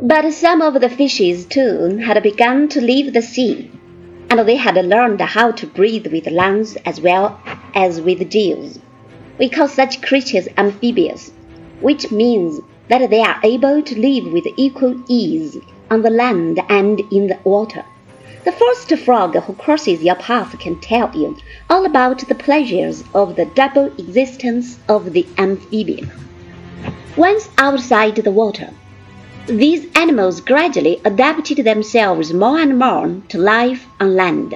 But some of the fishes, too, had begun to leave the sea, and they had learned how to breathe with lungs as well as with gills. We call such creatures amphibious, which means that they are able to live with equal ease on the land and in the water. The first frog who crosses your path can tell you all about the pleasures of the double existence of the amphibian. Once outside the water, these animals gradually adapted themselves more and more to life on land.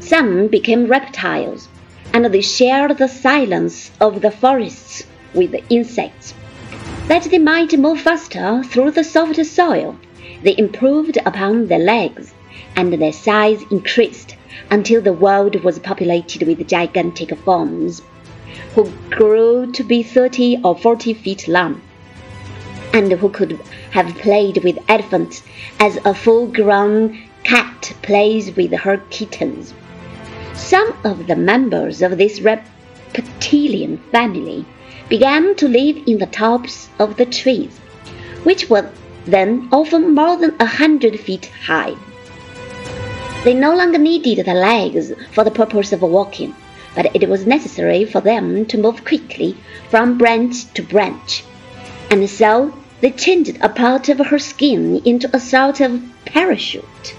Some became reptiles, and they shared the silence of the forests with the insects. That they might move faster through the soft soil, they improved upon their legs, and their size increased until the world was populated with gigantic forms, who grew to be thirty or forty feet long and who could have played with elephants as a full grown cat plays with her kittens. Some of the members of this reptilian family began to live in the tops of the trees, which were then often more than a hundred feet high. They no longer needed the legs for the purpose of walking, but it was necessary for them to move quickly from branch to branch, and so they changed a part of her skin into a sort of parachute,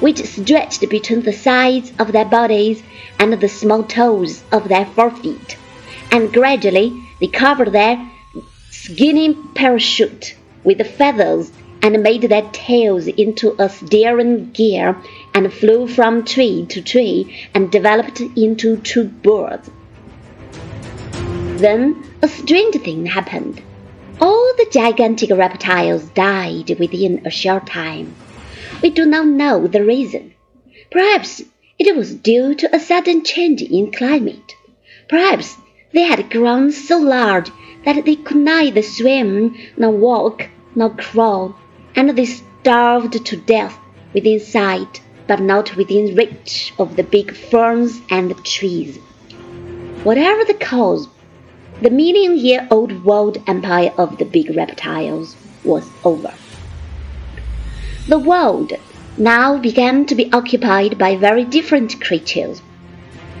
which stretched between the sides of their bodies and the small toes of their forefeet, and gradually they covered their skinny parachute with feathers and made their tails into a steering gear and flew from tree to tree and developed into true birds. Then a strange thing happened. Gigantic reptiles died within a short time. We do not know the reason. Perhaps it was due to a sudden change in climate. Perhaps they had grown so large that they could neither swim, nor walk, nor crawl, and they starved to death within sight, but not within reach of the big ferns and trees. Whatever the cause, the million year old world empire of the big reptiles was over. The world now began to be occupied by very different creatures.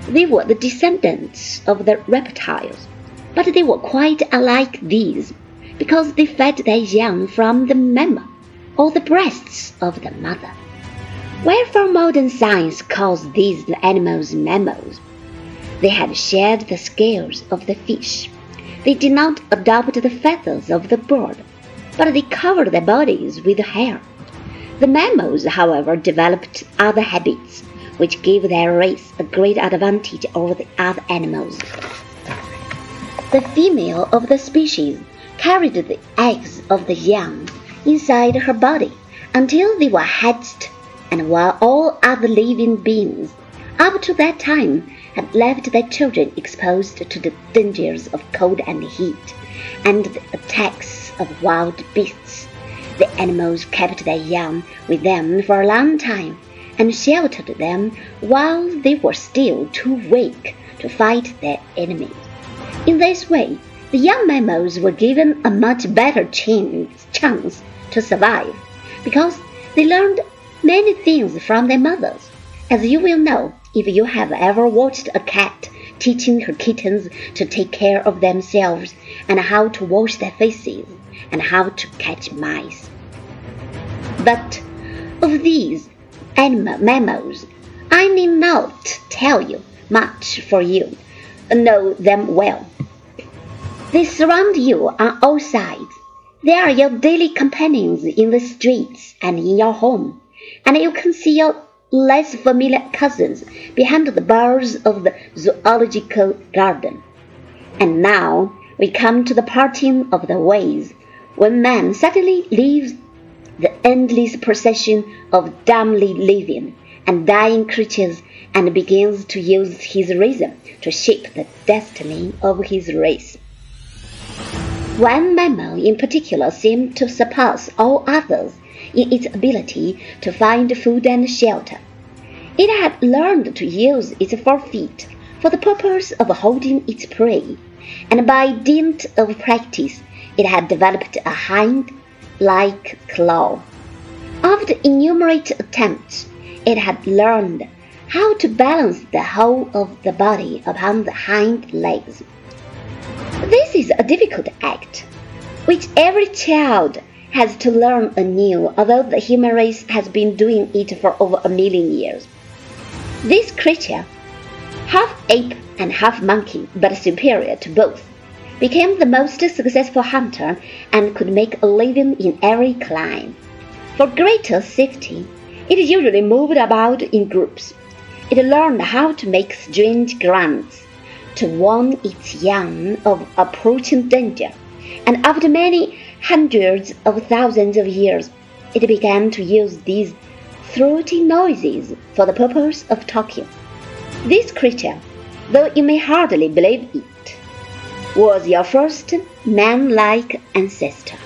They were the descendants of the reptiles, but they were quite unlike these because they fed their young from the mamma or the breasts of the mother. Wherefore modern science calls these animals mammals. They had shed the scales of the fish they did not adopt the feathers of the bird, but they covered their bodies with hair. The mammals, however, developed other habits which gave their race a great advantage over the other animals. The female of the species carried the eggs of the young inside her body until they were hatched, and while all other living beings up to that time had left their children exposed to the dangers of cold and heat, and the attacks of wild beasts. The animals kept their young with them for a long time, and sheltered them while they were still too weak to fight their enemies. In this way, the young mammals were given a much better chance, chance to survive, because they learned many things from their mothers. As you will know, if you have ever watched a cat teaching her kittens to take care of themselves and how to wash their faces and how to catch mice. But of these animal mammals, I need not tell you much for you know them well. They surround you on all sides. They are your daily companions in the streets and in your home, and you can see your less familiar cousins behind the bars of the zoological garden. And now we come to the parting of the ways, when man suddenly leaves the endless procession of dumbly living and dying creatures and begins to use his reason to shape the destiny of his race. One mammal in particular seemed to surpass all others in its ability to find food and shelter. It had learned to use its forefeet for the purpose of holding its prey, and by dint of practice it had developed a hind like claw. After innumerate attempts, it had learned how to balance the whole of the body upon the hind legs. This is a difficult act, which every child has to learn anew, although the human race has been doing it for over a million years. This creature, half ape and half monkey, but superior to both, became the most successful hunter and could make a living in every clime. For greater safety, it usually moved about in groups. It learned how to make strange grunts to warn its young of approaching danger, and after many hundreds of thousands of years, it began to use these throaty noises for the purpose of talking. This creature, though you may hardly believe it, was your first man-like ancestor.